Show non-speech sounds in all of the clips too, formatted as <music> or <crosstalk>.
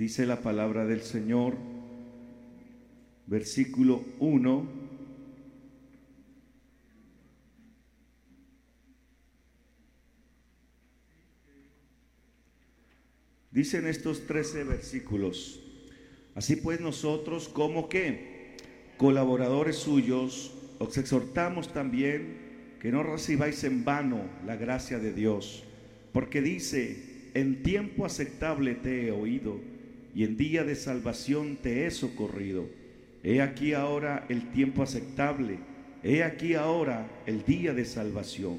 Dice la palabra del Señor, versículo 1. Dicen estos 13 versículos, así pues nosotros como que colaboradores suyos os exhortamos también que no recibáis en vano la gracia de Dios, porque dice, en tiempo aceptable te he oído y en día de salvación te he socorrido. He aquí ahora el tiempo aceptable, he aquí ahora el día de salvación.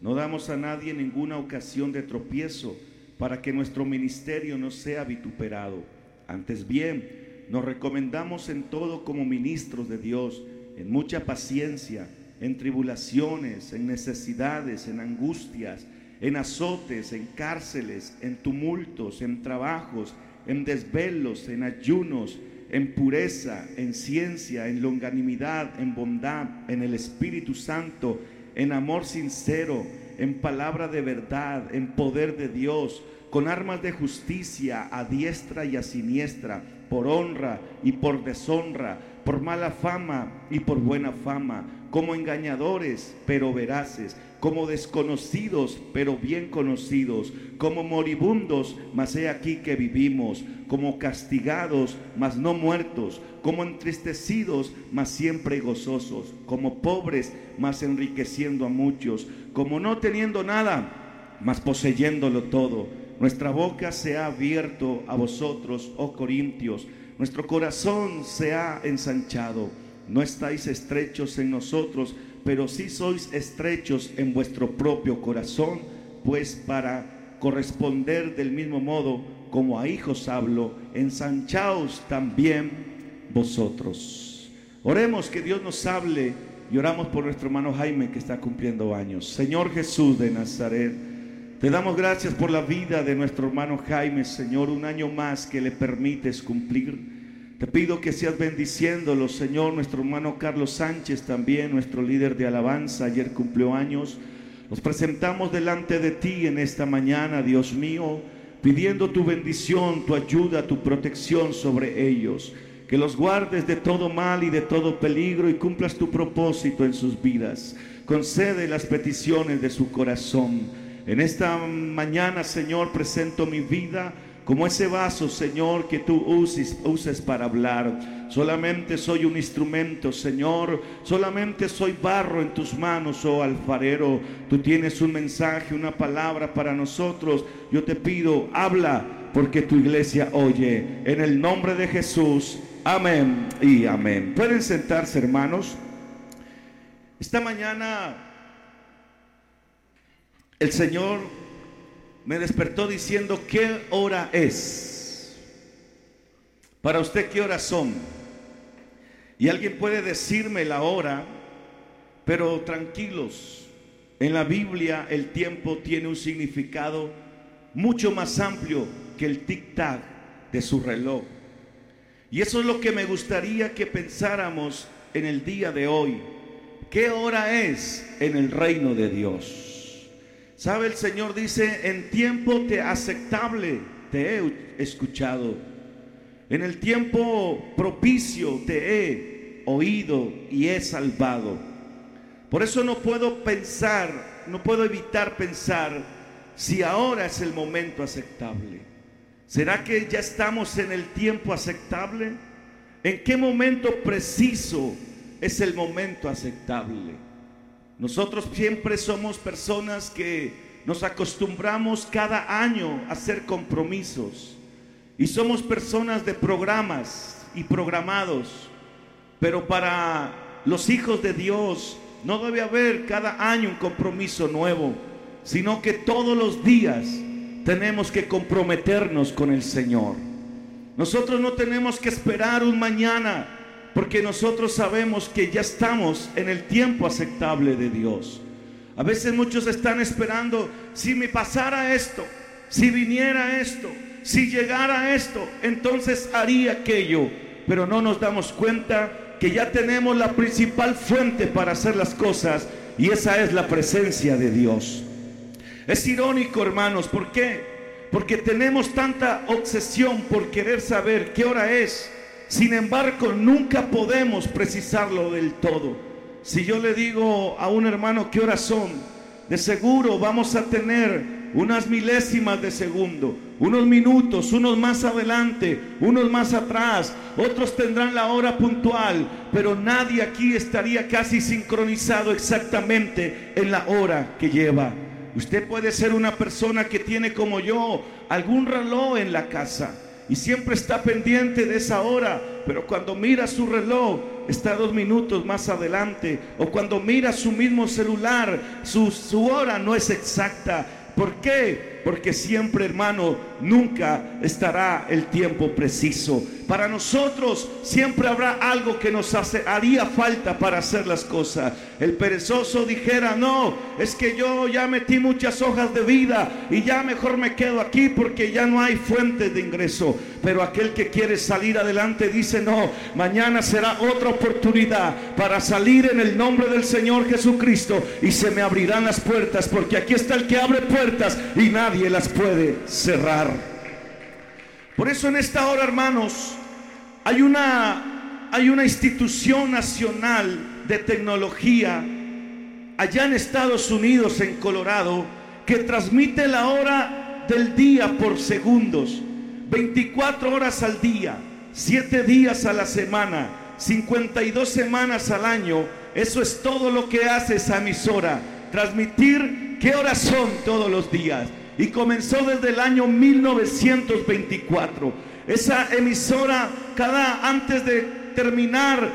No damos a nadie ninguna ocasión de tropiezo para que nuestro ministerio no sea vituperado. Antes bien, nos recomendamos en todo como ministros de Dios, en mucha paciencia, en tribulaciones, en necesidades, en angustias, en azotes, en cárceles, en tumultos, en trabajos, en desvelos, en ayunos, en pureza, en ciencia, en longanimidad, en bondad, en el Espíritu Santo, en amor sincero, en palabra de verdad, en poder de Dios, con armas de justicia a diestra y a siniestra, por honra y por deshonra, por mala fama y por buena fama, como engañadores pero veraces como desconocidos, pero bien conocidos, como moribundos, mas he aquí que vivimos, como castigados, mas no muertos, como entristecidos, mas siempre gozosos, como pobres, mas enriqueciendo a muchos, como no teniendo nada, mas poseyéndolo todo. Nuestra boca se ha abierto a vosotros, oh Corintios, nuestro corazón se ha ensanchado. No estáis estrechos en nosotros, pero si sois estrechos en vuestro propio corazón, pues para corresponder del mismo modo como a hijos hablo, ensanchaos también vosotros. Oremos que Dios nos hable y oramos por nuestro hermano Jaime que está cumpliendo años. Señor Jesús de Nazaret, te damos gracias por la vida de nuestro hermano Jaime, Señor, un año más que le permites cumplir. Te pido que seas bendiciéndolo, Señor, nuestro hermano Carlos Sánchez también, nuestro líder de alabanza, ayer cumplió años. Nos presentamos delante de ti en esta mañana, Dios mío, pidiendo tu bendición, tu ayuda, tu protección sobre ellos. Que los guardes de todo mal y de todo peligro y cumplas tu propósito en sus vidas. Concede las peticiones de su corazón. En esta mañana, Señor, presento mi vida como ese vaso, Señor, que tú uses, para hablar. Solamente soy un instrumento, Señor. Solamente soy barro en tus manos, oh alfarero. Tú tienes un mensaje, una palabra para nosotros. Yo te pido, habla, porque tu iglesia oye. En el nombre de Jesús. Amén y amén. Pueden sentarse, hermanos. Esta mañana el Señor me despertó diciendo, ¿qué hora es? Para usted, ¿qué horas son? Y alguien puede decirme la hora, pero tranquilos, en la Biblia el tiempo tiene un significado mucho más amplio que el tic-tac de su reloj. Y eso es lo que me gustaría que pensáramos en el día de hoy. ¿Qué hora es en el reino de Dios? ¿Sabe? El Señor dice, en tiempo te aceptable te he escuchado. En el tiempo propicio te he oído y he salvado. Por eso no puedo pensar, no puedo evitar pensar si ahora es el momento aceptable. ¿Será que ya estamos en el tiempo aceptable? ¿En qué momento preciso es el momento aceptable? Nosotros siempre somos personas que nos acostumbramos cada año a hacer compromisos y somos personas de programas y programados, pero para los hijos de Dios no debe haber cada año un compromiso nuevo, sino que todos los días tenemos que comprometernos con el Señor. Nosotros no tenemos que esperar un mañana porque nosotros sabemos que ya estamos en el tiempo aceptable de Dios. A veces muchos están esperando, si me pasara esto, si viniera esto, si llegara esto, entonces haría aquello. Pero no nos damos cuenta que ya tenemos la principal fuente para hacer las cosas y esa es la presencia de Dios. Es irónico, hermanos, ¿por qué? Porque tenemos tanta obsesión por querer saber qué hora es. Sin embargo, nunca podemos precisarlo del todo. Si yo le digo a un hermano qué horas son, de seguro vamos a tener unas milésimas de segundo, unos minutos, unos más adelante, unos más atrás, otros tendrán la hora puntual, pero nadie aquí estaría casi sincronizado exactamente en la hora que lleva. Usted puede ser una persona que tiene como yo algún reloj en la casa y siempre está pendiente de esa hora, pero cuando mira su reloj está dos minutos más adelante, o cuando mira su mismo celular, su, su hora no es exacta. ¿Por qué? Porque siempre, hermano, nunca estará el tiempo preciso. Para nosotros siempre habrá algo que nos hace, haría falta para hacer las cosas. El perezoso dijera, no, es que yo ya metí muchas hojas de vida y ya mejor me quedo aquí porque ya no hay fuentes de ingreso. Pero aquel que quiere salir adelante dice, no, mañana será otra oportunidad para salir en el nombre del Señor Jesucristo y se me abrirán las puertas porque aquí está el que abre puertas y nadie las puede cerrar. Por eso en esta hora, hermanos, hay una, hay una institución nacional de tecnología allá en Estados Unidos, en Colorado, que transmite la hora del día por segundos, 24 horas al día, 7 días a la semana, 52 semanas al año. Eso es todo lo que hace esa emisora, transmitir qué horas son todos los días. Y comenzó desde el año 1924 esa emisora, cada antes de terminar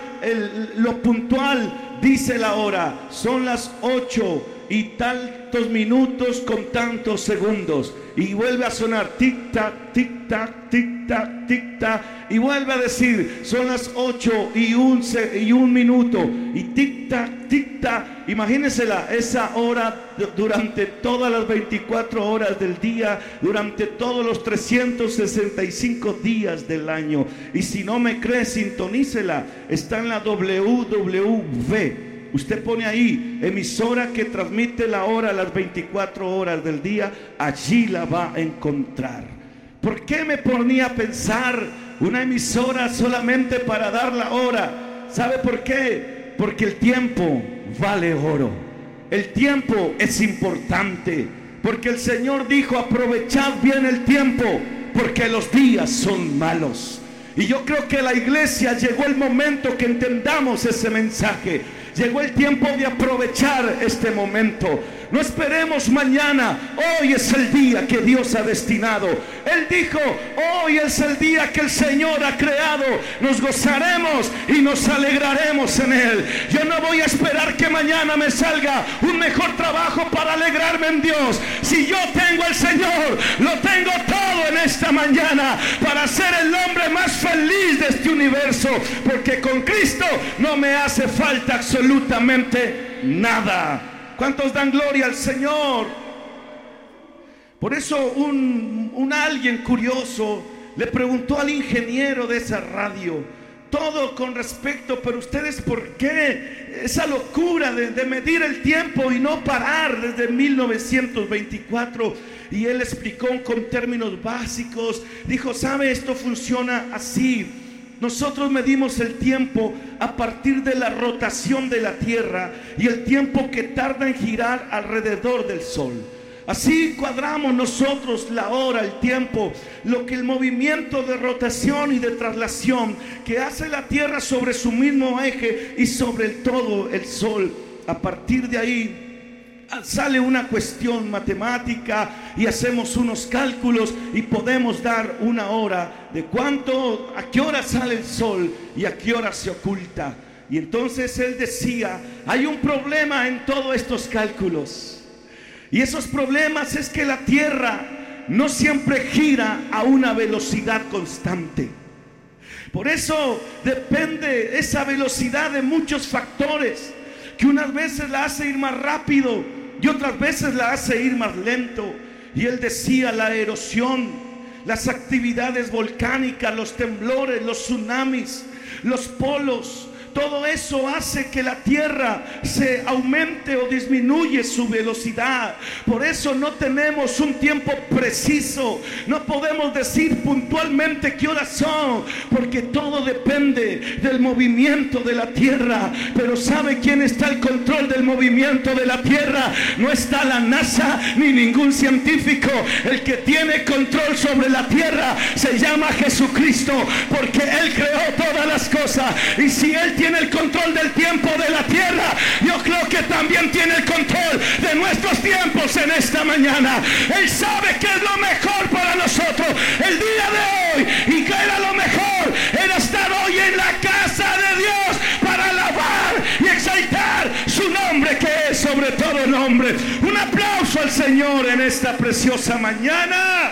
lo puntual, dice la hora, son las ocho y tantos minutos con tantos segundos. Y vuelve a sonar tic tac, tic tac, tic tac, tic tac. Y vuelve a decir, son las ocho y un, y un minuto. Y tic tac, tic tac. Imagínensela, esa hora durante todas las 24 horas del día, durante todos los 365 días del año. Y si no me cree, sintonícela. Está en la WWV Usted pone ahí emisora que transmite la hora las 24 horas del día, allí la va a encontrar. ¿Por qué me ponía a pensar una emisora solamente para dar la hora? ¿Sabe por qué? Porque el tiempo vale oro. El tiempo es importante. Porque el Señor dijo, aprovechad bien el tiempo, porque los días son malos. Y yo creo que la iglesia llegó el momento que entendamos ese mensaje. Llegó el tiempo de aprovechar este momento. No esperemos mañana. Hoy es el día que Dios ha destinado. Él dijo, hoy es el día que el Señor ha creado. Nos gozaremos y nos alegraremos en Él. Yo no voy a esperar que mañana me salga un mejor trabajo para alegrarme en Dios. Si yo tengo al Señor, lo tengo todo en esta mañana para ser el hombre más feliz de este universo. Porque con Cristo no me hace falta absolutamente nada. ¿Cuántos dan gloria al Señor? Por eso un, un, alguien curioso le preguntó al ingeniero de esa radio, todo con respecto, pero ustedes por qué esa locura de, de medir el tiempo y no parar desde 1924? Y él explicó con términos básicos, dijo, ¿sabe? Esto funciona así. Nosotros medimos el tiempo a partir de la rotación de la Tierra y el tiempo que tarda en girar alrededor del Sol. Así cuadramos nosotros la hora, el tiempo, lo que el movimiento de rotación y de traslación que hace la Tierra sobre su mismo eje y sobre todo el Sol. A partir de ahí sale una cuestión matemática y hacemos unos cálculos y podemos dar una hora de cuánto, a qué hora sale el sol y a qué hora se oculta. Y entonces él decía, hay un problema en todos estos cálculos. Y esos problemas es que la Tierra no siempre gira a una velocidad constante. Por eso depende esa velocidad de muchos factores que unas veces la hace ir más rápido y otras veces la hace ir más lento. Y él decía, la erosión, las actividades volcánicas, los temblores, los tsunamis, los polos, todo eso hace que la tierra se aumente o disminuye su velocidad. Por eso no tenemos un tiempo preciso. No podemos decir puntualmente qué horas son, porque todo depende del movimiento de la tierra. Pero ¿sabe quién está al control del movimiento de la tierra? No está la NASA ni ningún científico. El que tiene control sobre la tierra se llama Jesucristo, porque Él creó todas las cosas. Y si Él tiene tiene el control del tiempo de la tierra, yo creo que también tiene el control de nuestros tiempos en esta mañana. Él sabe que es lo mejor para nosotros el día de hoy y que era lo mejor era estar hoy en la casa de Dios para alabar y exaltar su nombre que es sobre todo nombre. Un aplauso al Señor en esta preciosa mañana.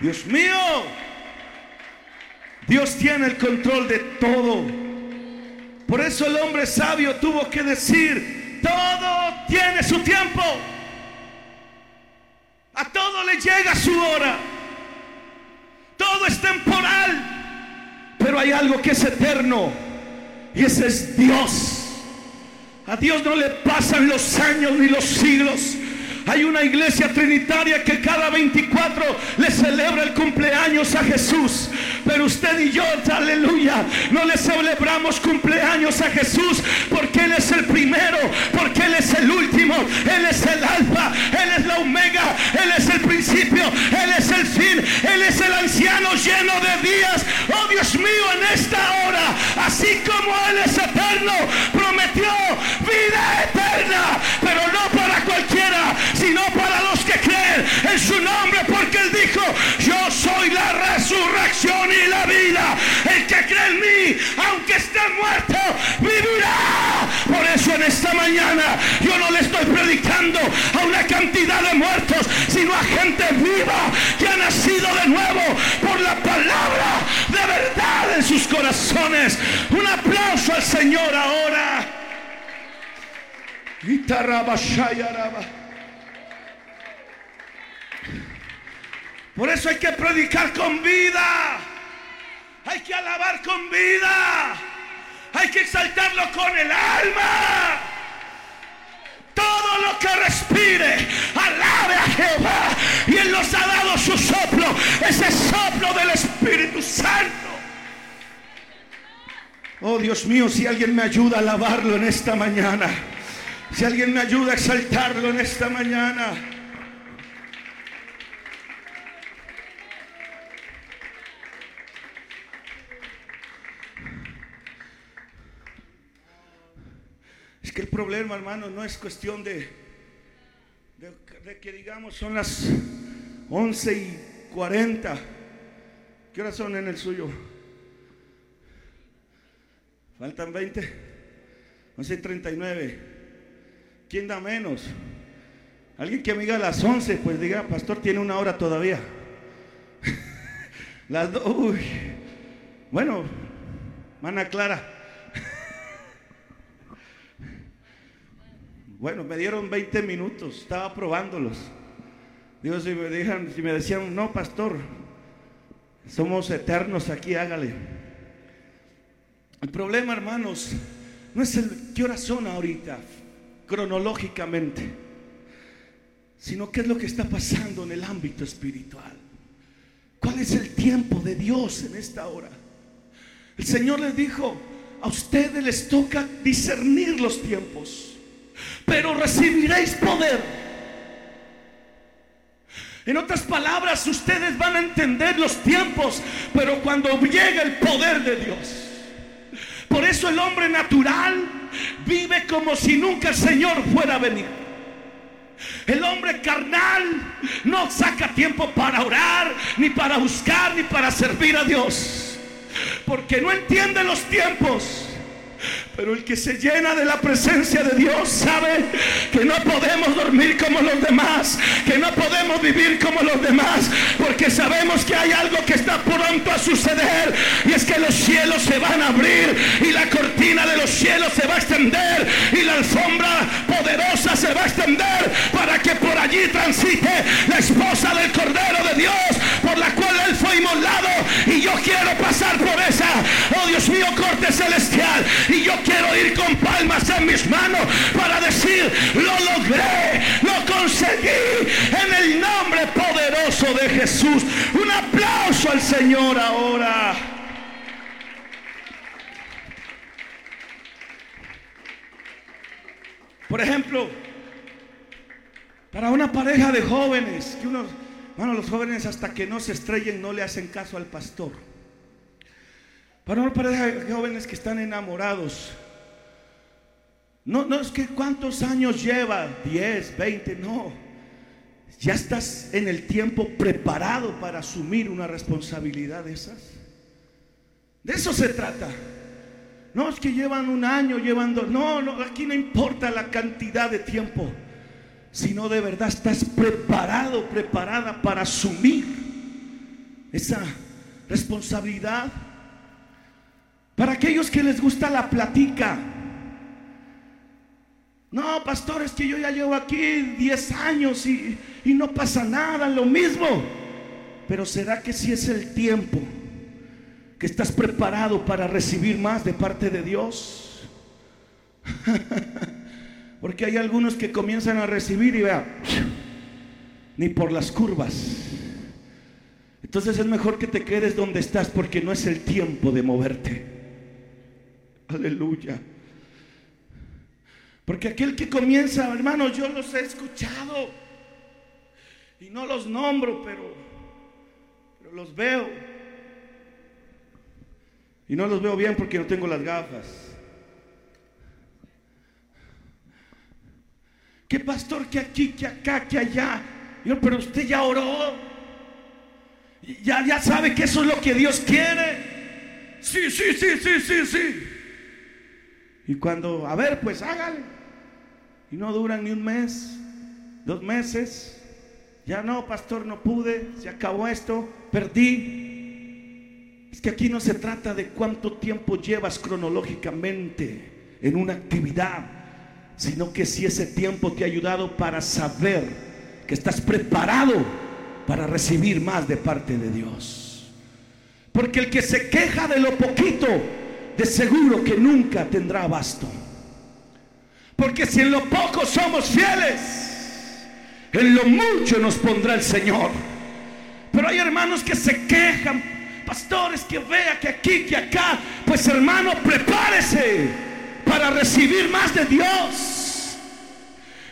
Dios mío. Dios tiene el control de todo. Por eso el hombre sabio tuvo que decir, todo tiene su tiempo. A todo le llega su hora. Todo es temporal. Pero hay algo que es eterno. Y ese es Dios. A Dios no le pasan los años ni los siglos. Hay una iglesia trinitaria que cada 24 le celebra el cumpleaños a Jesús. Pero usted y yo, aleluya, no le celebramos cumpleaños a Jesús porque Él es el primero, porque Él es el último, Él es el alfa, Él es la omega, Él es el principio, Él es el fin, Él es el anciano lleno de días. Oh Dios mío, en esta hora, así como Él es eterno, prometió vida eterna, pero no para cualquiera, sino para los que creen en su nombre, porque Él dijo, yo soy la resurrección y la vida. El que cree en mí, aunque esté muerto, vivirá. Por eso en esta mañana yo no le estoy predicando a una cantidad de muertos, sino a gente viva que ha nacido de nuevo por la palabra de verdad en sus corazones. Un aplauso al Señor ahora. Por eso hay que predicar con vida. Hay que alabar con vida. Hay que exaltarlo con el alma. Todo lo que respire, alabe a Jehová. Y Él nos ha dado su soplo, ese soplo del Espíritu Santo. Oh Dios mío, si alguien me ayuda a alabarlo en esta mañana. Si alguien me ayuda a exaltarlo en esta mañana. Que el problema, hermano, no es cuestión de, de, que digamos son las 11 y 40. ¿Qué horas son en el suyo? Faltan 20. 11 y 39. ¿Quién da menos? Alguien que me diga las 11, pues diga, pastor, tiene una hora todavía. <laughs> las dos. Bueno, mana Clara. Bueno, me dieron 20 minutos, estaba probándolos. Dios, si me, dejan, si me decían, no, pastor, somos eternos aquí, hágale. El problema, hermanos, no es el qué hora son ahorita, cronológicamente, sino qué es lo que está pasando en el ámbito espiritual. ¿Cuál es el tiempo de Dios en esta hora? El Señor les dijo, a ustedes les toca discernir los tiempos pero recibiréis poder. En otras palabras, ustedes van a entender los tiempos, pero cuando llegue el poder de Dios. Por eso el hombre natural vive como si nunca el Señor fuera a venir. El hombre carnal no saca tiempo para orar, ni para buscar, ni para servir a Dios. Porque no entiende los tiempos. Pero el que se llena de la presencia de Dios sabe que no podemos dormir como los demás, que no podemos vivir como los demás, porque sabemos que hay algo que está pronto a suceder y es que los cielos se van a abrir y la cortina de los cielos se va a extender y la alfombra poderosa se va a extender para que por allí transite la esposa del Cordero de Dios por la cual él fue inmolado y yo quiero pasar por esa, oh Dios mío, corte celestial. Y yo quiero ir con palmas en mis manos para decir, lo logré, lo conseguí en el nombre poderoso de Jesús. Un aplauso al Señor ahora. Por ejemplo, para una pareja de jóvenes, que unos, bueno, los jóvenes hasta que no se estrellen no le hacen caso al pastor. Para una pareja de jóvenes que están enamorados, no, no es que cuántos años lleva, 10, 20, no. Ya estás en el tiempo preparado para asumir una responsabilidad de esas. De eso se trata. No es que llevan un año, llevan dos. No, no, aquí no importa la cantidad de tiempo, sino de verdad estás preparado, preparada para asumir esa responsabilidad. Para aquellos que les gusta la platica. No, pastor, es que yo ya llevo aquí 10 años y, y no pasa nada, lo mismo. Pero ¿será que si es el tiempo? Estás preparado para recibir más de parte de Dios. <laughs> Porque hay algunos que comienzan a recibir y vean, ni por las curvas. Entonces es mejor que te quedes donde estás porque no es el tiempo de moverte. Aleluya. Porque aquel que comienza, hermano, yo los he escuchado y no los nombro, pero los veo. Y no los veo bien porque no tengo las gafas. ¿Qué pastor que aquí, que acá, que allá? Pero usted ya oró. Ya, ya sabe que eso es lo que Dios quiere. Sí, sí, sí, sí, sí, sí. Y cuando, a ver, pues hágale. Y no duran ni un mes, dos meses. Ya no, pastor, no pude, se acabó esto, perdí. Es que aquí no se trata de cuánto tiempo llevas cronológicamente en una actividad, sino que si ese tiempo te ha ayudado para saber que estás preparado para recibir más de parte de Dios. Porque el que se queja de lo poquito, de seguro que nunca tendrá abasto. Porque si en lo poco somos fieles, en lo mucho nos pondrá el Señor. Pero hay hermanos que se quejan pastores, que vea que aquí, que acá. Pues hermano, prepárese para recibir más de Dios.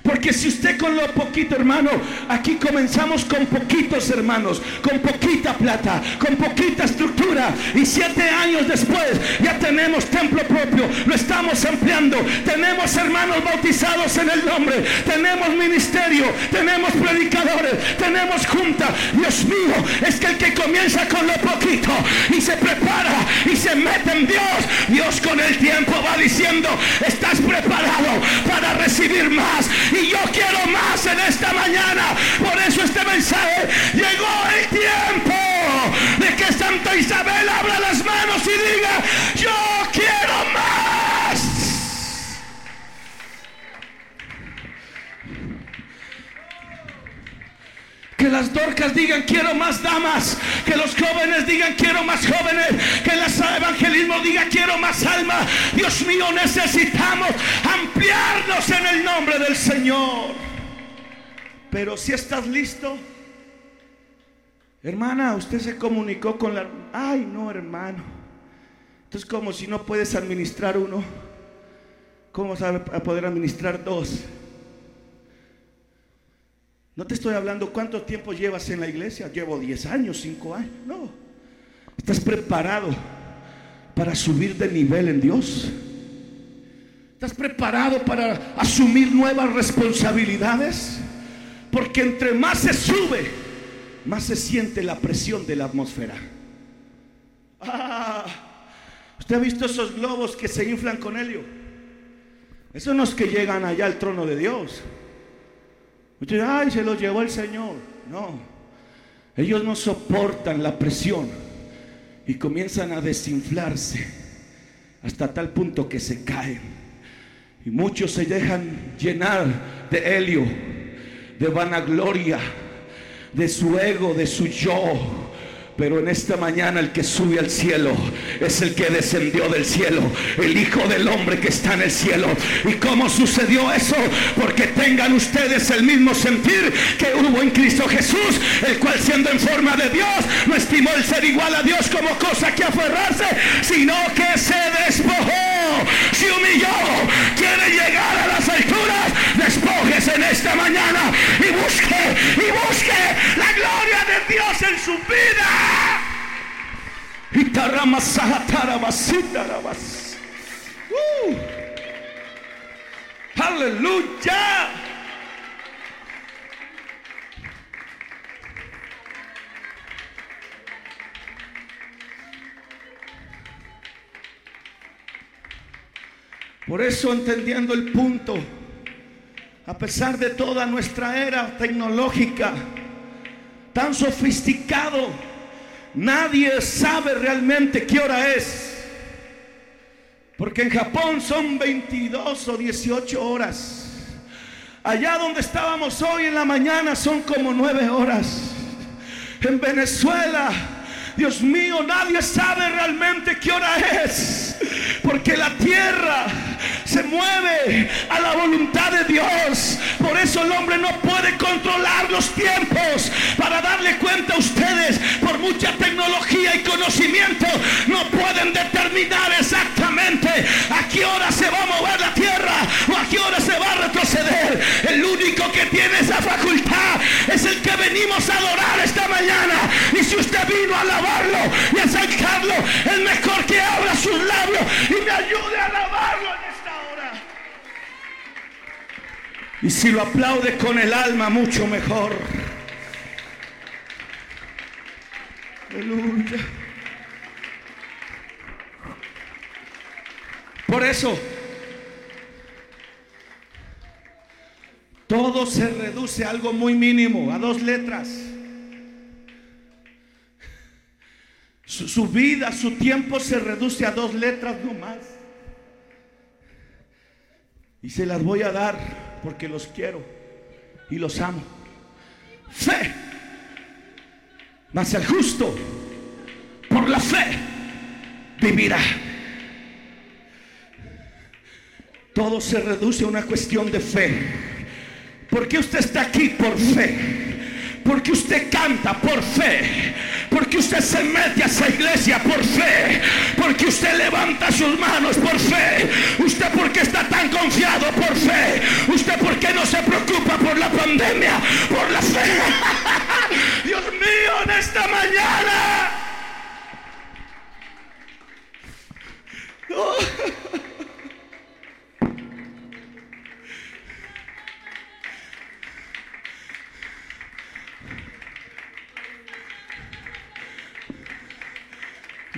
Porque si usted con lo poquito, hermano, aquí comenzamos con poquitos hermanos, con poquita plata, con poquita estructura. Y siete años después ya tenemos templo propio, lo estamos ampliando. Tenemos hermanos bautizados en el nombre, tenemos ministerio, tenemos predicadores, tenemos junta. Dios mío, es que el que comienza con lo poquito y se prepara y se mete en Dios, Dios con el tiempo va diciendo, estás preparado para recibir más y yo quiero más en esta mañana. Por eso este mensaje llegó el tiempo de que Santa Isabel abra las manos y diga, yo Que las dorcas digan quiero más damas. Que los jóvenes digan quiero más jóvenes. Que el evangelismo diga quiero más alma. Dios mío, necesitamos ampliarnos en el nombre del Señor. Pero si estás listo, hermana, usted se comunicó con la... Ay, no, hermano. Entonces, como si no puedes administrar uno, ¿cómo sabe poder administrar dos? No te estoy hablando cuánto tiempo llevas en la iglesia. Llevo 10 años, 5 años. No. Estás preparado para subir de nivel en Dios. Estás preparado para asumir nuevas responsabilidades. Porque entre más se sube, más se siente la presión de la atmósfera. Ah, ¿Usted ha visto esos globos que se inflan con helio? Esos no es que llegan allá al trono de Dios. Usted, ay, se los llevó el Señor. No, ellos no soportan la presión y comienzan a desinflarse hasta tal punto que se caen. Y muchos se dejan llenar de helio, de vanagloria, de su ego, de su yo. Pero en esta mañana el que sube al cielo es el que descendió del cielo, el Hijo del Hombre que está en el cielo. ¿Y cómo sucedió eso? Porque tengan ustedes el mismo sentir que hubo en Cristo Jesús, el cual siendo en forma de Dios, no estimó el ser igual a Dios como cosa que aferrarse, sino que se despojó, se humilló, quiere llegar a las alturas, despójese en esta mañana y busque, y busque la gloria de Dios en su vida. Uh. Aleluya. Por eso entendiendo el punto, a pesar de toda nuestra era tecnológica, tan sofisticado, nadie sabe realmente qué hora es. Porque en Japón son 22 o 18 horas. Allá donde estábamos hoy en la mañana son como 9 horas. En Venezuela, Dios mío, nadie sabe realmente qué hora es. Porque la tierra se mueve a la voluntad de Dios. Por eso el hombre no puede controlar los tiempos para darle cuenta a ustedes. Por mucha tecnología y conocimiento no pueden determinar exactamente a qué hora se va a mover la tierra o a qué hora se va a retroceder. El único que tiene esa facultad es el que venimos a adorar. Vino a alabarlo y a sacarlo, es mejor que abra sus labios y me ayude a alabarlo en esta hora. Y si lo aplaude con el alma, mucho mejor. Aleluya. Por eso, todo se reduce a algo muy mínimo, a dos letras. Su, vida, su tiempo se reduce a dos letras nomás. Y se las voy a dar porque los quiero y los amo. Fe. Mas el justo, por la fe, vivirá. Todo se reduce a una cuestión de fe. Porque usted está aquí por fe. Porque usted canta por fe. Porque usted se mete a esa iglesia por fe. Porque usted levanta sus manos por fe. Usted porque está tan confiado por fe. Usted porque no se preocupa por la pandemia. Por la fe. <laughs> Dios mío, en esta mañana. <laughs> Oh.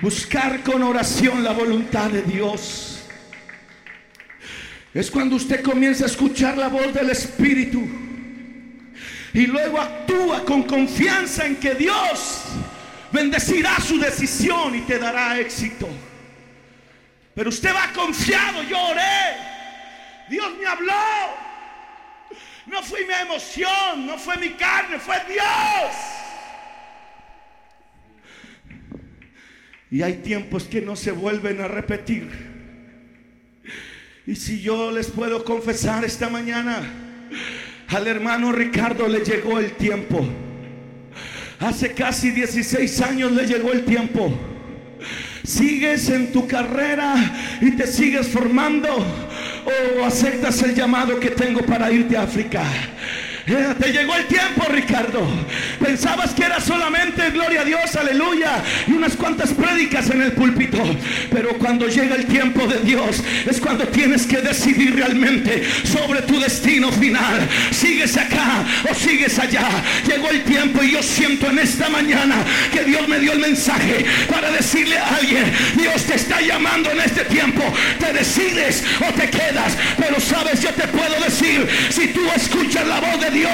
Buscar con oración la voluntad de Dios. Es cuando usted comienza a escuchar la voz del Espíritu. Y luego actúa con confianza en que Dios bendecirá su decisión y te dará éxito. Pero usted va confiado, yo oré. Dios me habló. No fue mi emoción, no fue mi carne, fue Dios. Y hay tiempos que no se vuelven a repetir. Y si yo les puedo confesar esta mañana, al hermano Ricardo le llegó el tiempo. Hace casi 16 años le llegó el tiempo. Sigues en tu carrera y te sigues formando o aceptas el llamado que tengo para irte a África. Te llegó el tiempo, Ricardo. Pensabas que era solamente gloria a Dios, aleluya, y unas cuantas prédicas en el púlpito. Pero cuando llega el tiempo de Dios, es cuando tienes que decidir realmente sobre tu destino final. Sigues acá o sigues allá. Llegó el tiempo y yo siento en esta mañana que Dios me dio el mensaje para decirle a alguien, Dios te está llamando en este tiempo. Te decides o te quedas. Pero sabes, yo te puedo decir, si tú escuchas la voz de Dios,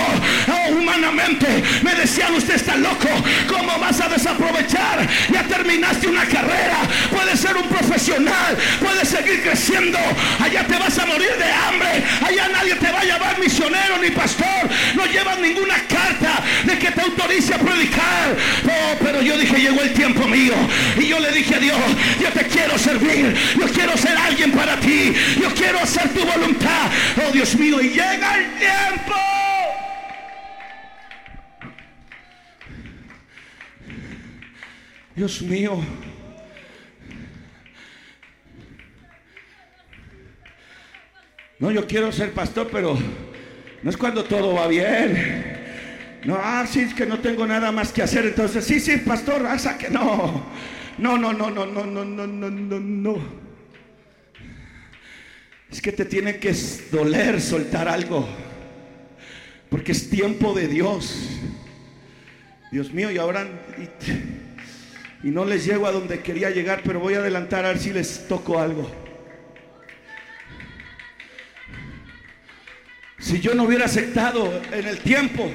oh, humanamente me decían, usted está loco, ¿cómo vas a desaprovechar? Ya terminaste una carrera, puedes ser un profesional, puedes seguir creciendo. Allá te vas a morir de hambre. Allá nadie te va a llamar misionero ni pastor. No llevas ninguna carta de que te autorice a predicar. Oh, pero yo dije, llegó el tiempo mío. Y yo le dije a Dios, yo te quiero servir. Yo quiero ser alguien para ti. Yo quiero hacer tu voluntad. Oh Dios mío, y llega el tiempo. Dios mío. No, yo quiero ser pastor, pero no es cuando todo va bien. No, ah, sí, es que no tengo nada más que hacer. Entonces, sí, sí, pastor, hasta que no. No, no, no, no, no, no, no, no, no, no. Es que te tiene que doler soltar algo. Porque es tiempo de Dios. Dios mío, y ahora... y no les llego a donde quería llegar, pero voy a adelantar a ver si les toco algo. Si yo no hubiera aceptado en el tiempo,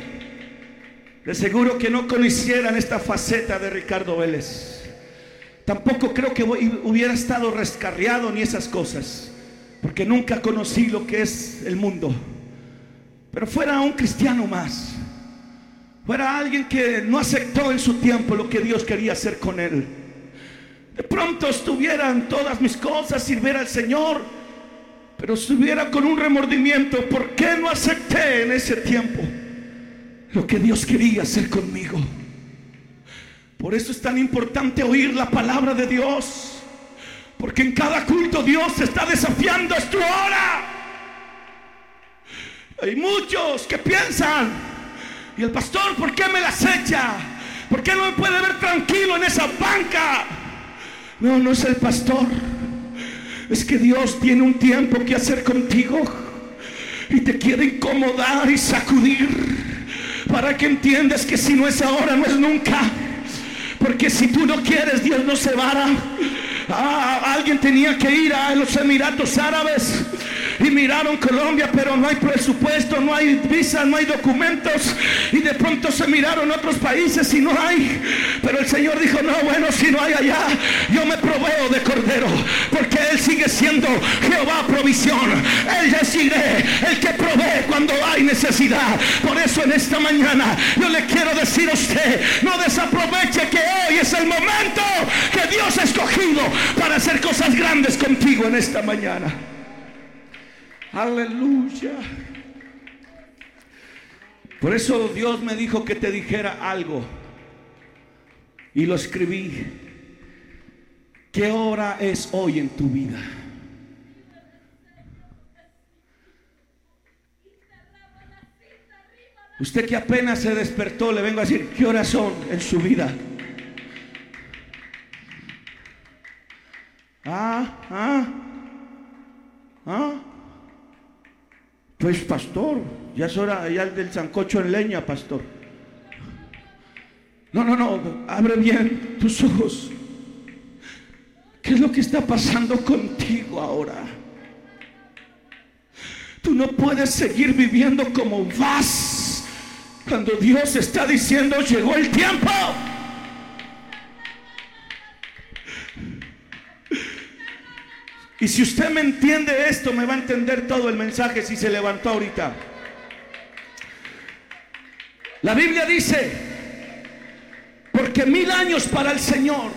de seguro que no conocieran esta faceta de Ricardo Vélez. Tampoco creo que hubiera estado rescarriado ni esas cosas, porque nunca conocí lo que es el mundo. Pero fuera un cristiano más, fuera alguien que no aceptó en su tiempo lo que Dios quería hacer con él. De pronto estuvieran todas mis cosas, sirviera al Señor, pero estuviera con un remordimiento. ¿Por qué no acepté en ese tiempo lo que Dios quería hacer conmigo? Por eso es tan importante oír la palabra de Dios. Porque en cada culto Dios está desafiando. Es tu hora. Hay muchos que piensan. Y el pastor, ¿por qué me las echa? ¿Por qué no me puede ver tranquilo en esa banca? No, no es el pastor. Es que Dios tiene un tiempo que hacer contigo y te quiere incomodar y sacudir para que entiendas que si no es ahora, no es nunca. Porque si tú no quieres, Dios no se va. Ah, alguien tenía que ir a los Emiratos Árabes y miraron Colombia, pero no hay presupuesto, no hay visas, no hay documentos. Y de pronto se miraron otros países y no hay. Pero el Señor dijo, no, bueno, si no hay allá, yo me proveo de cordero, porque Él sigue siendo Jehová provisión. Él ya sigue el que provee cuando hay necesidad. Por eso en esta mañana yo le quiero decir a usted, no desaproveche que hoy es el momento que Dios ha escogido para hacer cosas grandes contigo en esta mañana. Aleluya. Por eso Dios me dijo que te dijera algo. Y lo escribí. ¿Qué hora es hoy en tu vida? Usted que apenas se despertó, le vengo a decir, ¿qué horas son en su vida? Ah, ah, ah. Pues pastor, ya es hora ya del zancocho en leña, pastor. No, no, no, abre bien tus ojos. ¿Qué es lo que está pasando contigo ahora? Tú no puedes seguir viviendo como vas cuando Dios está diciendo llegó el tiempo. Y si usted me entiende esto, me va a entender todo el mensaje si se levantó ahorita. La Biblia dice, porque mil años para el Señor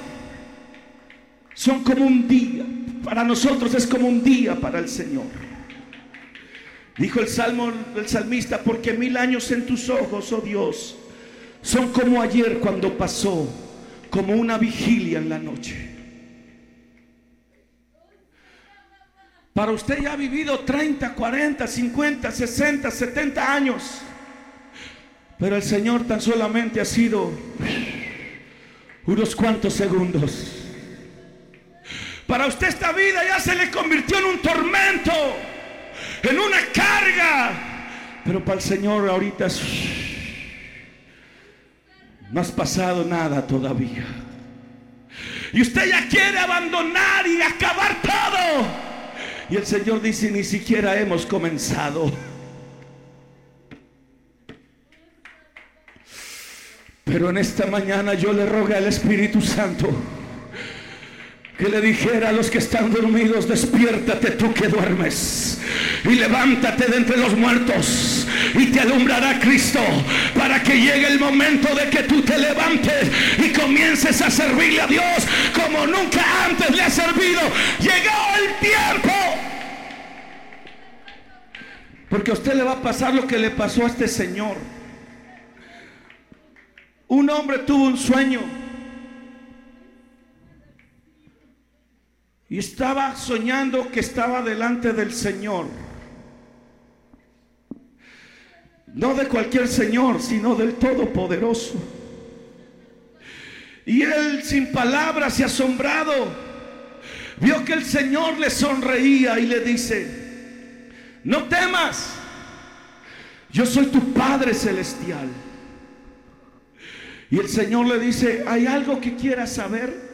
son como un día, para nosotros es como un día para el Señor. Dijo el salmo el salmista, porque mil años en tus ojos, oh Dios, son como ayer cuando pasó, como una vigilia en la noche. Para usted ya ha vivido 30, 40, 50, 60, 70 años. Pero el Señor tan solamente ha sido unos cuantos segundos. Para usted esta vida ya se le convirtió en un tormento, en una carga. Pero para el Señor ahorita es... no has pasado nada todavía. Y usted ya quiere abandonar y acabar todo. Y el Señor dice, ni siquiera hemos comenzado. Pero en esta mañana yo le rogué al Espíritu Santo que le dijera a los que están dormidos, despiértate tú que duermes y levántate de entre los muertos y te alumbrará Cristo para que llegue el momento de que tú te levantes y comiences a servirle a Dios como nunca antes le has servido. Llegó el tiempo. Porque a usted le va a pasar lo que le pasó a este señor. Un hombre tuvo un sueño Y estaba soñando que estaba delante del Señor. No de cualquier Señor, sino del Todopoderoso. Y él sin palabras y asombrado vio que el Señor le sonreía y le dice, no temas, yo soy tu Padre Celestial. Y el Señor le dice, ¿hay algo que quieras saber?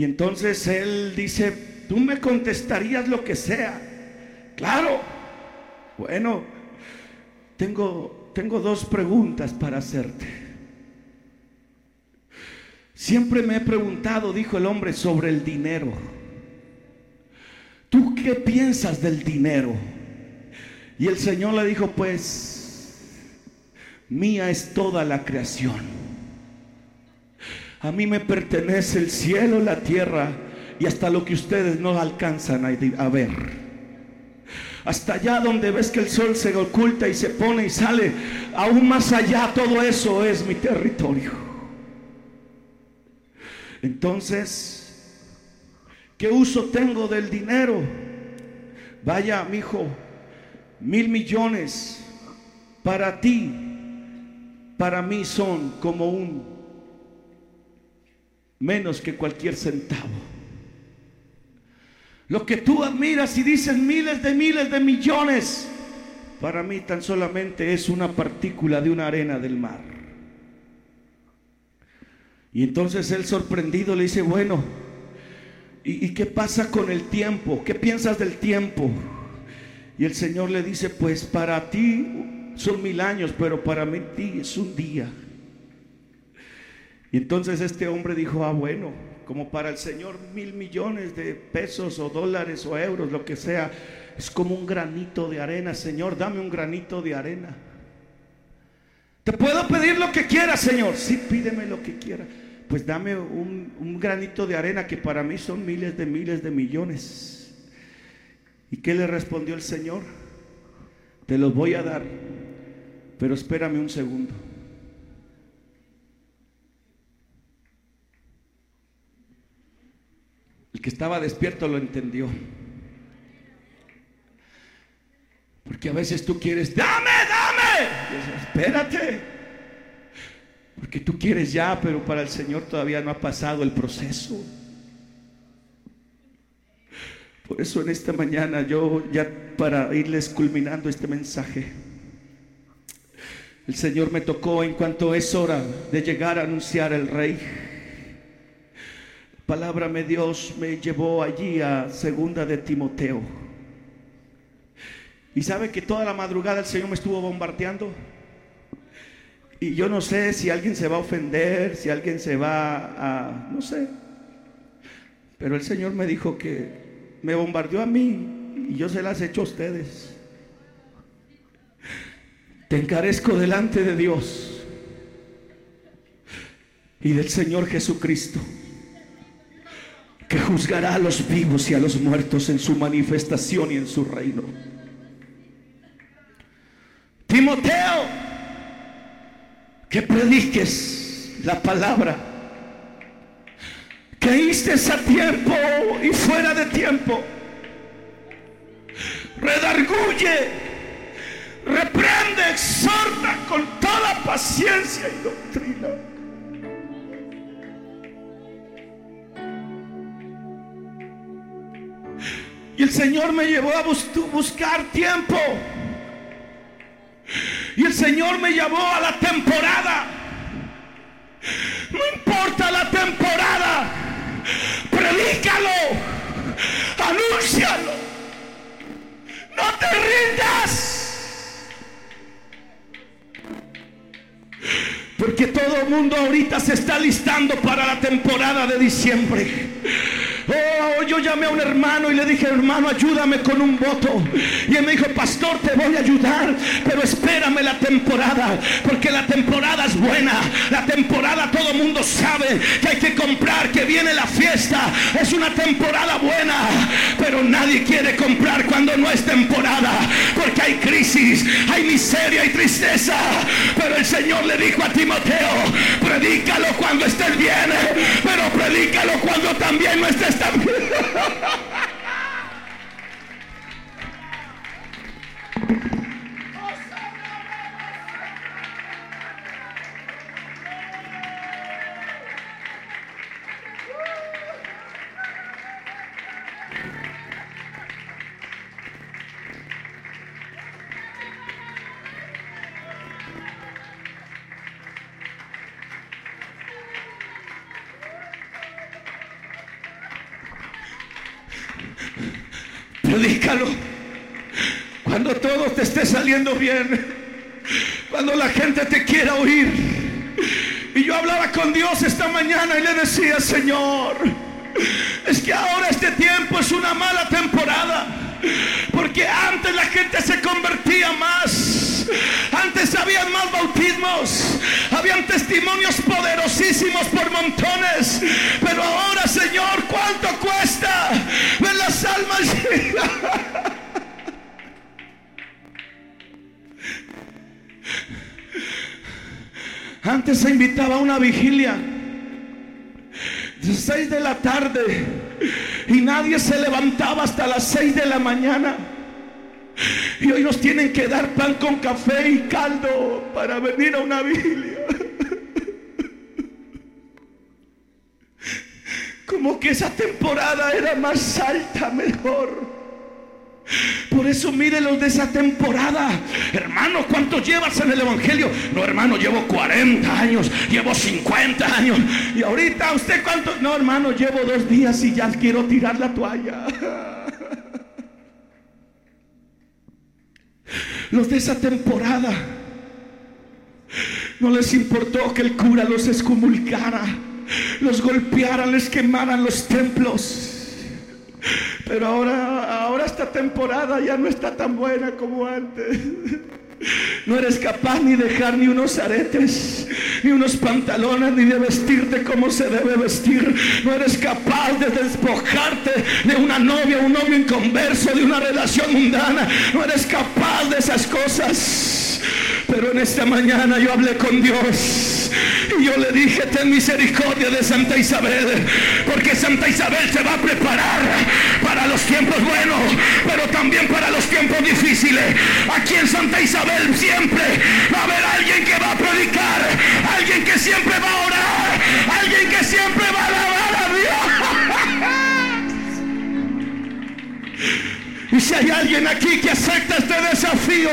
Y entonces él dice, tú me contestarías lo que sea. Claro. Bueno, tengo, tengo dos preguntas para hacerte. Siempre me he preguntado, dijo el hombre, sobre el dinero. ¿Tú qué piensas del dinero? Y el Señor le dijo, pues, mía es toda la creación. A mí me pertenece el cielo, la tierra y hasta lo que ustedes no alcanzan a, ver. Hasta allá donde ves que el sol se oculta y se pone y sale, aún más allá, todo eso es mi territorio. Entonces, ¿qué uso tengo del dinero? Vaya, mi hijo, mil millones para ti, para mí son como un menos que cualquier centavo. Lo que tú admiras y dices miles de miles de millones, para mí tan solamente es una partícula de una arena del mar. Y entonces él sorprendido le dice, bueno, ¿y, qué pasa con el tiempo? ¿Qué piensas del tiempo? Y el Señor le dice, pues para ti son mil años, pero para mí es un día. Y entonces este hombre dijo, ah, bueno, como para el Señor mil millones de pesos o dólares o euros, lo que sea, es como un granito de arena. Señor, dame un granito de arena. Te puedo pedir lo que quieras, Señor. Sí, pídeme lo que quiera. Pues dame un, un granito de arena que para mí son miles de miles de millones. ¿Y qué le respondió el Señor? Te los voy a dar, pero espérame un segundo. El que estaba despierto lo entendió. Porque a veces tú quieres, dame, dame. espérate. Porque tú quieres ya, pero para el Señor todavía no ha pasado el proceso. Por eso en esta mañana yo ya para irles culminando este mensaje, el Señor me tocó en cuanto es hora de llegar a anunciar el Rey palabra me Dios me llevó allí a segunda de Timoteo. Y sabe que toda la madrugada el Señor me estuvo bombardeando. Y yo no sé si alguien se va a ofender, si alguien se va a, no sé. Pero el Señor me dijo que me bombardeó a mí y yo se las he hecho a ustedes. Te encarezco delante de Dios y del Señor Jesucristo que juzgará a los vivos y a los muertos en su manifestación y en su reino. Timoteo, que prediques la palabra, que istes a tiempo y fuera de tiempo. Redarguye, reprende, exhorta con toda paciencia y doctrina. Y el Señor me llevó a buscar tiempo. Y el Señor me llevó a la temporada. No importa la temporada. Predícalo. Anúncialo. No te rindas. Porque todo mundo ahorita se está listando para la temporada de diciembre. Oh, yo llamé a un hermano y le dije, hermano, ayúdame con un voto. Y él me dijo, pastor, te voy a ayudar, pero espérame la temporada, porque la temporada es buena. La temporada todo mundo sabe que hay que comprar, que viene la fiesta. Es una temporada buena, pero nadie quiere comprar cuando no es temporada, porque hay crisis, hay miseria y tristeza. Pero el Señor le dijo a Timoteo, predícalo cuando estés bien, pero predícalo cuando también no estés Predícalo. <laughs> <laughs> bien. Cuando la gente te quiera oír. Y yo hablaba con Dios esta mañana y le decía, Señor, es que ahora este tiempo es una mala temporada. Porque antes la gente se convertía más. Antes habían más bautismos. Habían testimonios poderosísimos por montones. Pero ahora, Señor, ¿cuánto cuesta ver las almas? Antes se invitaba a una vigilia. 6 de la tarde y nadie se levantaba hasta las 6 de la mañana. Y hoy nos tienen que dar pan con café y caldo para venir a una vigilia. Como que esa temporada era más alta, mejor. Por eso mire los de esa temporada. Hermano, ¿cuánto llevas en el Evangelio? No, hermano, llevo 40 años, llevo 50 años. Y ahorita, ¿usted cuánto? No, hermano, llevo dos días y ya quiero tirar la toalla. Los de esa temporada no les importó que el cura los excomulcara, los golpeara, les quemaran los templos. Pero ahora, ahora esta temporada ya no está tan buena como antes. No eres capaz ni dejar ni unos aretes, ni unos pantalones, ni de vestirte como se debe vestir. No eres capaz de despojarte de una novia, un novio inconverso, de una relación mundana. No eres capaz de esas cosas. Pero en esta mañana yo hablé con Dios. Y yo le dije, ten misericordia de Santa Isabel, porque Santa Isabel se va a preparar para los tiempos buenos, pero también para los tiempos difíciles. Aquí en Santa Isabel siempre va a haber alguien que va a predicar, alguien que siempre va a orar, alguien que siempre va a alabar a Dios. Y si hay alguien aquí que acepta este desafío,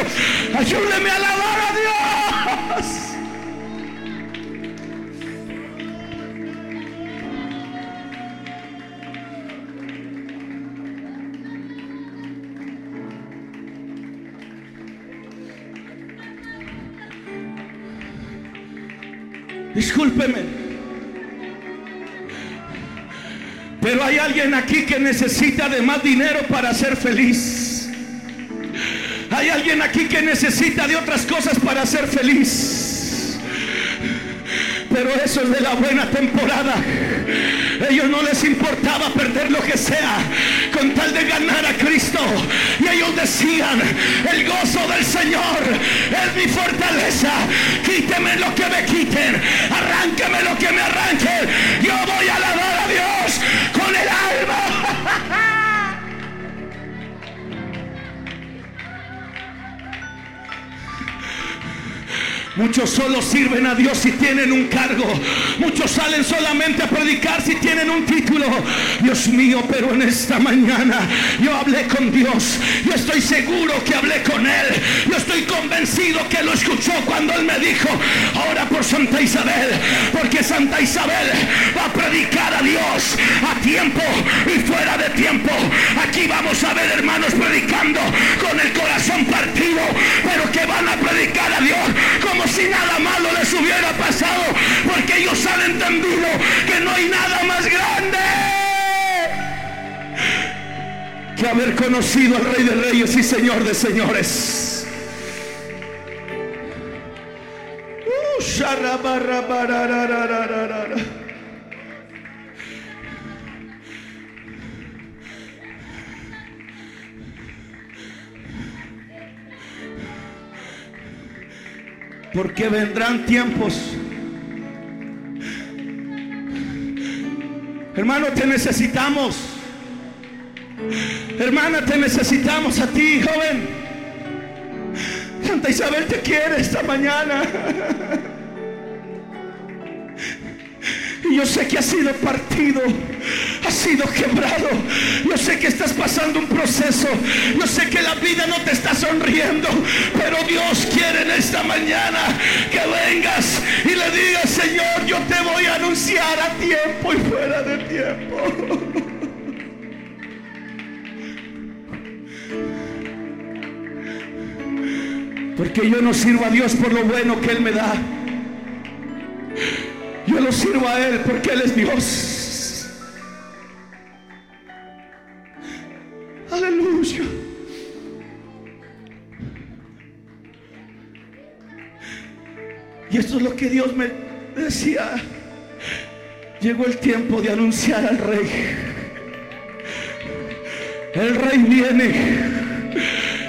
ayúdeme a alabar a Dios. Discúlpeme. Pero hay alguien aquí que necesita de más dinero para ser feliz. Hay alguien aquí que necesita de otras cosas para ser feliz. Pero eso es de la buena temporada. Ellos no les importaba perder lo que sea con tal de ganar a Cristo. Y ellos decían, el gozo del Señor es mi fortaleza. Quíteme lo que me quiten. Arránqueme lo que me arranquen. Yo voy a alabar a Dios con el alma. <laughs> Muchos solo sirven a Dios si tienen un cargo. Muchos salen solamente a predicar si tienen un título. Dios mío, pero en esta mañana yo hablé con Dios. Yo estoy seguro que hablé con Él. Yo estoy convencido que lo escuchó cuando Él me dijo, ahora por Santa Isabel. Porque Santa Isabel va a predicar para Dios a tiempo tiempo. Aquí vamos a ver hermanos predicando con el corazón partido, pero que van a predicar a Dios como si nada malo les hubiera pasado, porque ellos han entendido que no hay nada más grande que haber conocido al Rey de Reyes y Señor de Señores. Uh, Porque vendrán tiempos. Hermano, te necesitamos. Hermana, te necesitamos a ti, joven. Santa Isabel te quiere esta mañana. Y yo sé que ha sido partido, ha sido quebrado. Yo sé que estás pasando un proceso. Yo sé que la vida no te está sonriendo. Pero Dios quiere en esta mañana que vengas y le digas, Señor, yo te voy a anunciar a tiempo y fuera de tiempo. Porque yo no sirvo a Dios por lo bueno que Él me da. Yo lo sirvo a Él porque Él es Dios. Aleluya. Y esto es lo que Dios me decía. Llegó el tiempo de anunciar al rey. El rey viene.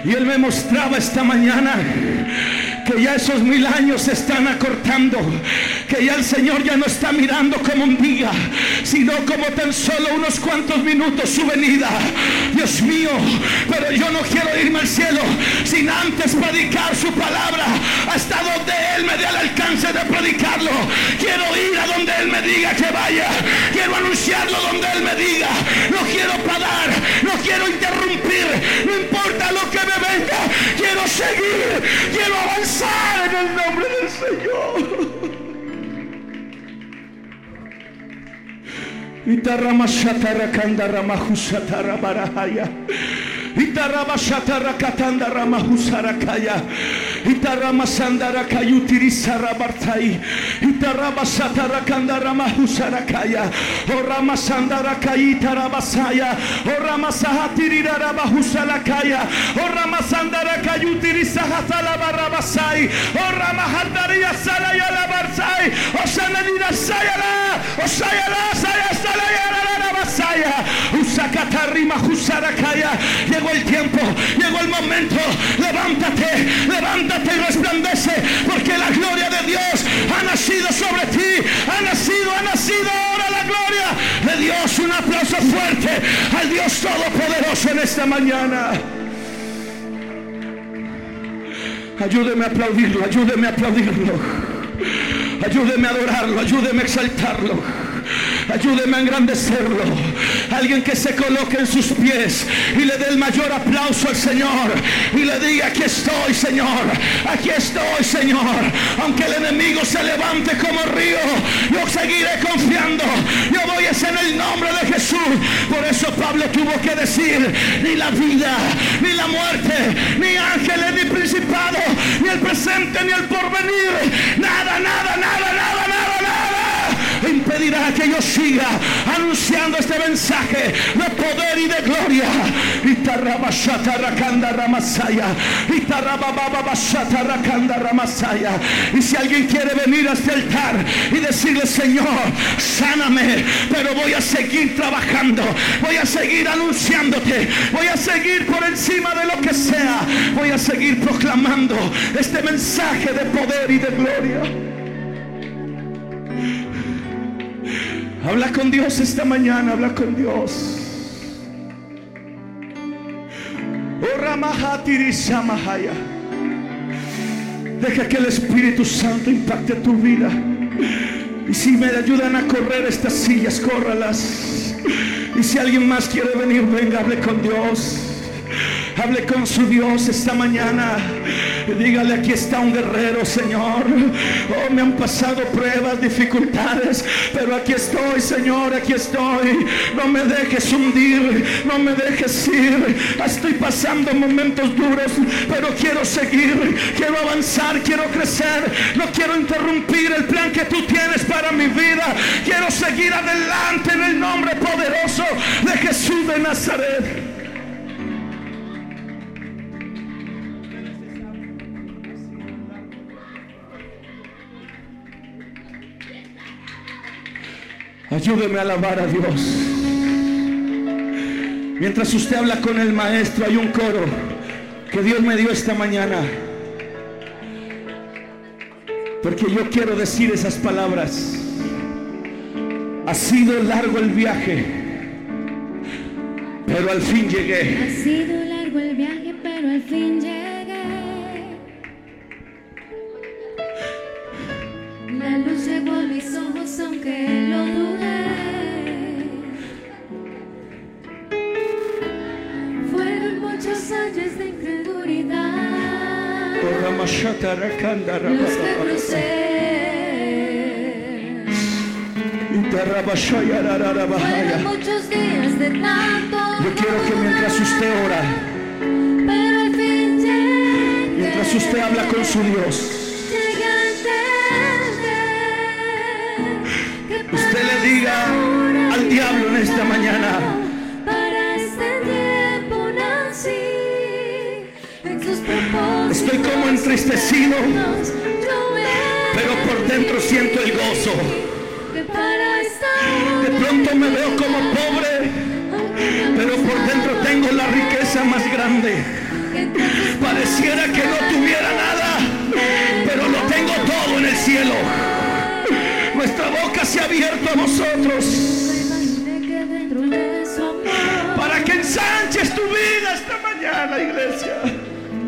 Y él me mostraba esta mañana que ya esos mil años se están acortando, que ya el Señor ya no está mirando como un día, sino como tan solo unos cuantos minutos su venida. Dios mío, pero yo no quiero irme al cielo sin antes predicar su palabra hasta donde Él me dé el alcance de predicarlo. Quiero ir a donde Él me diga que vaya, quiero anunciarlo donde Él me diga. No quiero parar, no quiero interrumpir, no importa lo que me venga, quiero seguir, quiero avanzar en el nombre del Señor. Itaramashatara kandaramahusatara barahaya. Itarama shatara katanda rama husara kaya. Itarama sandara kayutiri sarabartai. Itarama satara kanda rama husara kaya. Orama sandara kayita rabasaya. Orama sahatiri raba husala kaya. Orama sandara kayutiri sahatala barabasai. Orama hataria salaya la barsai. Osana dira sayala. Osayala saya salaya la basaya. Usacatarrima husarakaya. Llegó el tiempo, llegó el momento. Levántate, levántate y resplandece, porque la gloria de Dios ha nacido sobre ti. Ha nacido, ha nacido ahora la gloria de Dios. Un aplauso fuerte al Dios Todopoderoso en esta mañana. Ayúdeme a aplaudirlo, ayúdeme a aplaudirlo. Ayúdeme a adorarlo, ayúdeme a exaltarlo. Ayúdeme a engrandecerlo. Alguien que se coloque en sus pies y le dé el mayor aplauso al Señor. Y le diga, aquí estoy, Señor. Aquí estoy, Señor. Aunque el enemigo se levante como río, yo seguiré confiando. Yo voy a ser en el nombre de Jesús. Por eso Pablo tuvo que decir, ni la vida, ni la muerte, ni ángeles, ni principado, ni el presente, ni el porvenir. Nada, nada, nada, nada, nada impedirá que yo siga anunciando este mensaje de poder y de gloria. Y si alguien quiere venir a este altar y decirle, Señor, sáname, pero voy a seguir trabajando, voy a seguir anunciándote, voy a seguir por encima de lo que sea, voy a seguir proclamando este mensaje de poder y de gloria. Habla con Dios esta mañana, habla con Dios. Oh, Deja que el Espíritu Santo impacte tu vida. Y si me ayudan a correr estas sillas, córralas. Y si alguien más quiere venir, venga, hable con Dios. Hable con su Dios esta mañana. Dígale, aquí está un guerrero, Señor. Oh, me han pasado pruebas, dificultades, pero aquí estoy, Señor, aquí estoy. No me dejes hundir, no me dejes ir. Estoy pasando momentos duros, pero quiero seguir, quiero avanzar, quiero crecer. No quiero interrumpir el plan que tú tienes para mi vida. Quiero seguir adelante en el nombre poderoso de Jesús de Nazaret. Ayúdeme a alabar a Dios. Mientras usted habla con el maestro, hay un coro que Dios me dio esta mañana. Porque yo quiero decir esas palabras. Ha sido largo el viaje, pero al fin llegué. Ha sido largo el viaje, pero al fin llegué. Fueron muchos días de tanto Yo quiero que mientras usted ora, pero al fin llegué. mientras usted habla con su Dios, Estoy como entristecido, pero por dentro siento el gozo. De pronto me veo como pobre, pero por dentro tengo la riqueza más grande. Pareciera que no tuviera nada, pero lo tengo todo en el cielo. Nuestra boca se ha abierto a nosotros para que ensanches tu vida esta mañana, iglesia.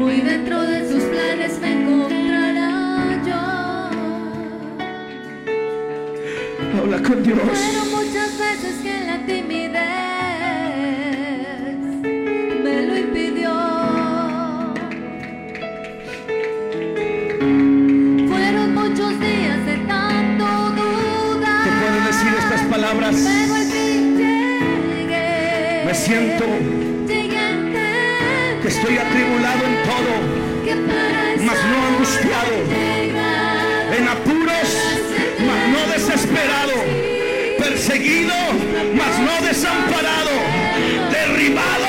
muy dentro de Habla con Dios. Fueron muchas veces que la timidez me lo impidió. Fueron muchos días de tanto duda. Te puedo decir estas palabras. Pero al fin llegué. Me siento Llegué que estoy atribulado en todo, que mas no angustiado. en apuros, mas no desesperado, perseguido, mas no desamparado, derribado,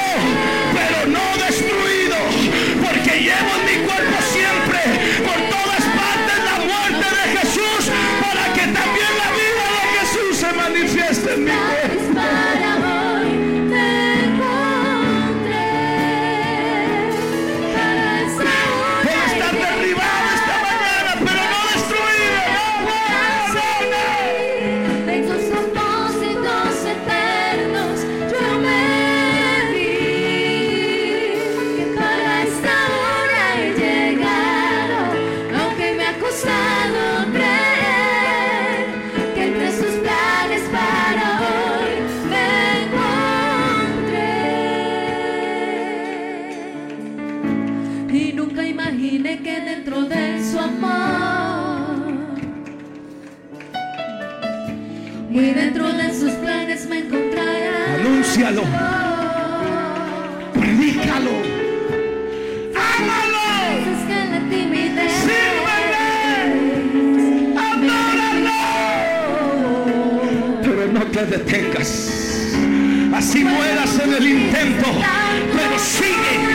te detengas. Así mueras en el intento. Pero sigue.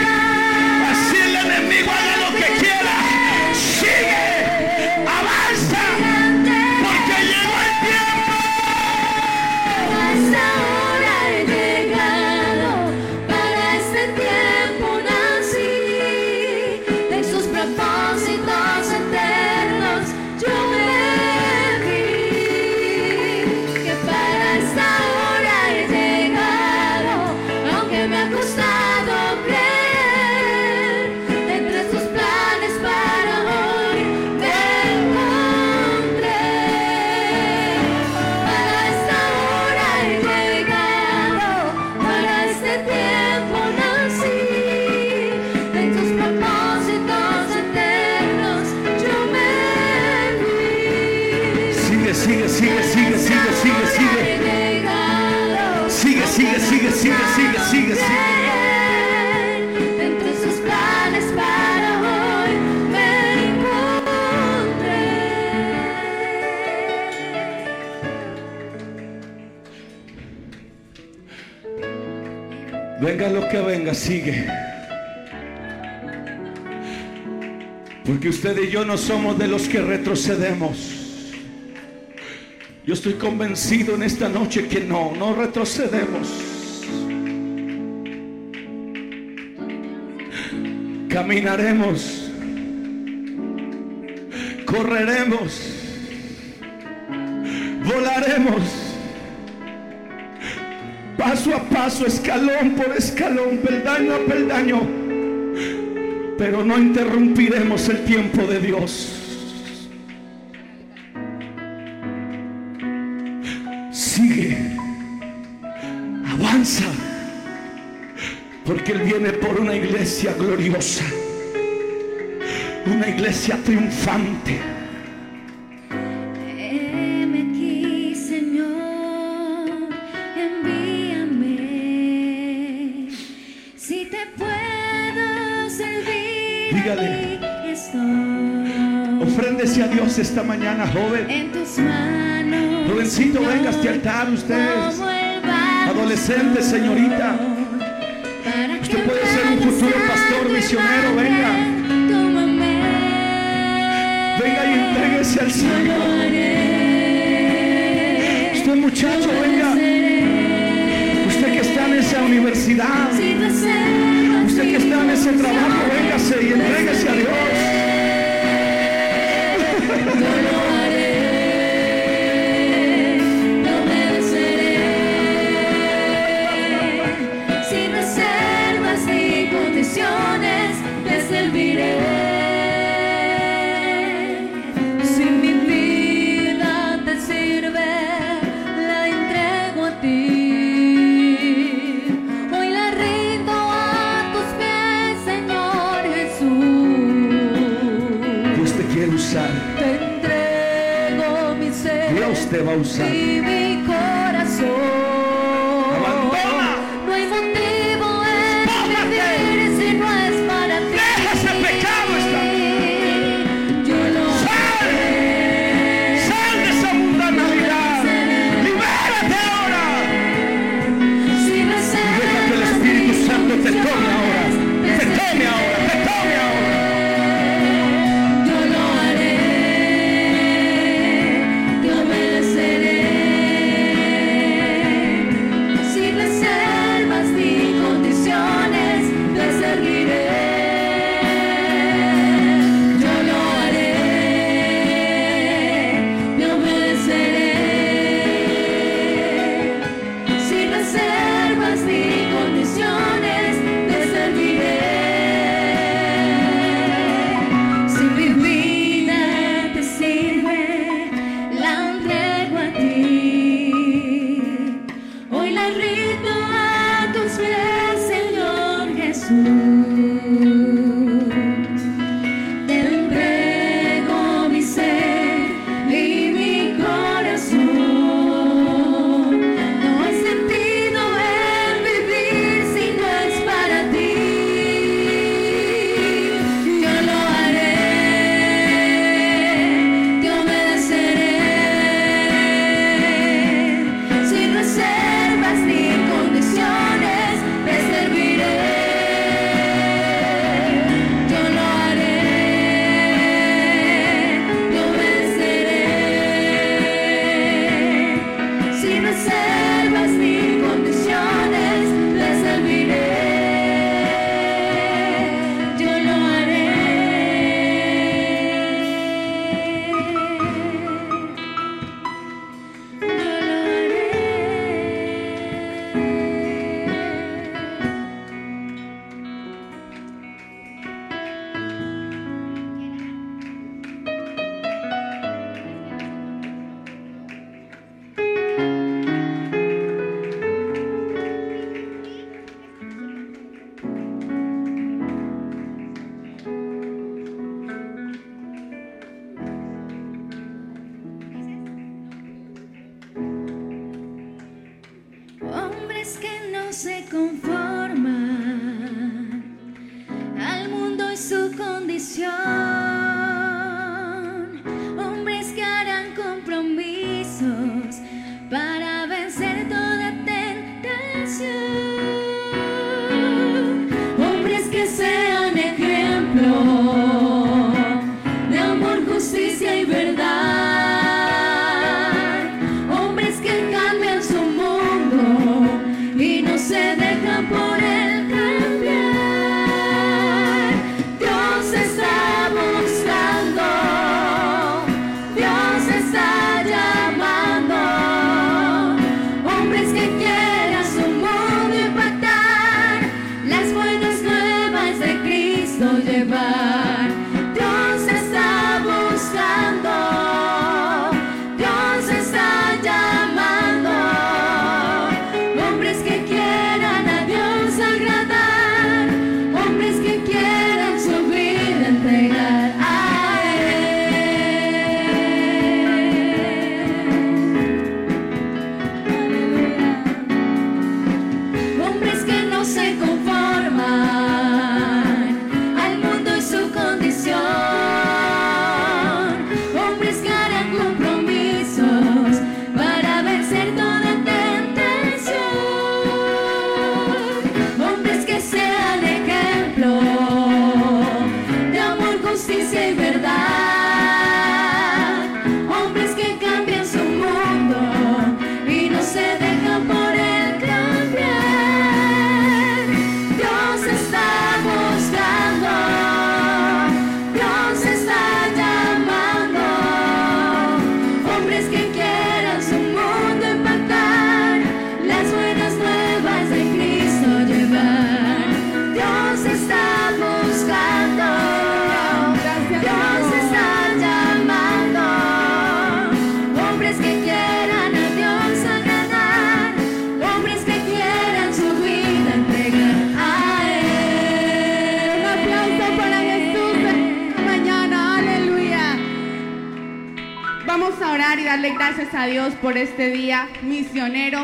que venga sigue. Porque usted y yo no somos de los que retrocedemos. Yo estoy convencido en esta noche que no, no retrocedemos. Caminaremos. Correremos paso a paso, escalón por escalón, peldaño a peldaño. Pero no interrumpiremos el tiempo de Dios. Sigue, avanza, porque Él viene por una iglesia gloriosa, una iglesia triunfante esta mañana, joven. En tus manos. Jovencito, venga a este altar ustedes. Adolescente, señorita. Usted puede ser un futuro pastor, misionero, venga. Venga y entréguese al Señor. Usted muchacho, venga. Usted que está en esa universidad. Usted que está en ese trabajo, véngase y entréguese.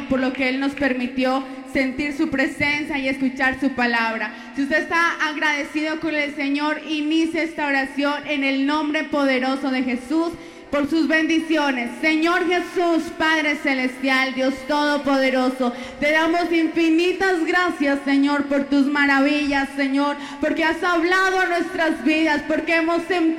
Por lo que Él nos permitió sentir su presencia y escuchar su palabra. Si usted está agradecido con el Señor, inicie esta oración en el nombre poderoso de Jesús por sus bendiciones. Señor Jesús, Padre Celestial, Dios Todopoderoso, te damos infinitas gracias, Señor, por tus maravillas, Señor, porque has hablado a nuestras vidas, porque hemos entendido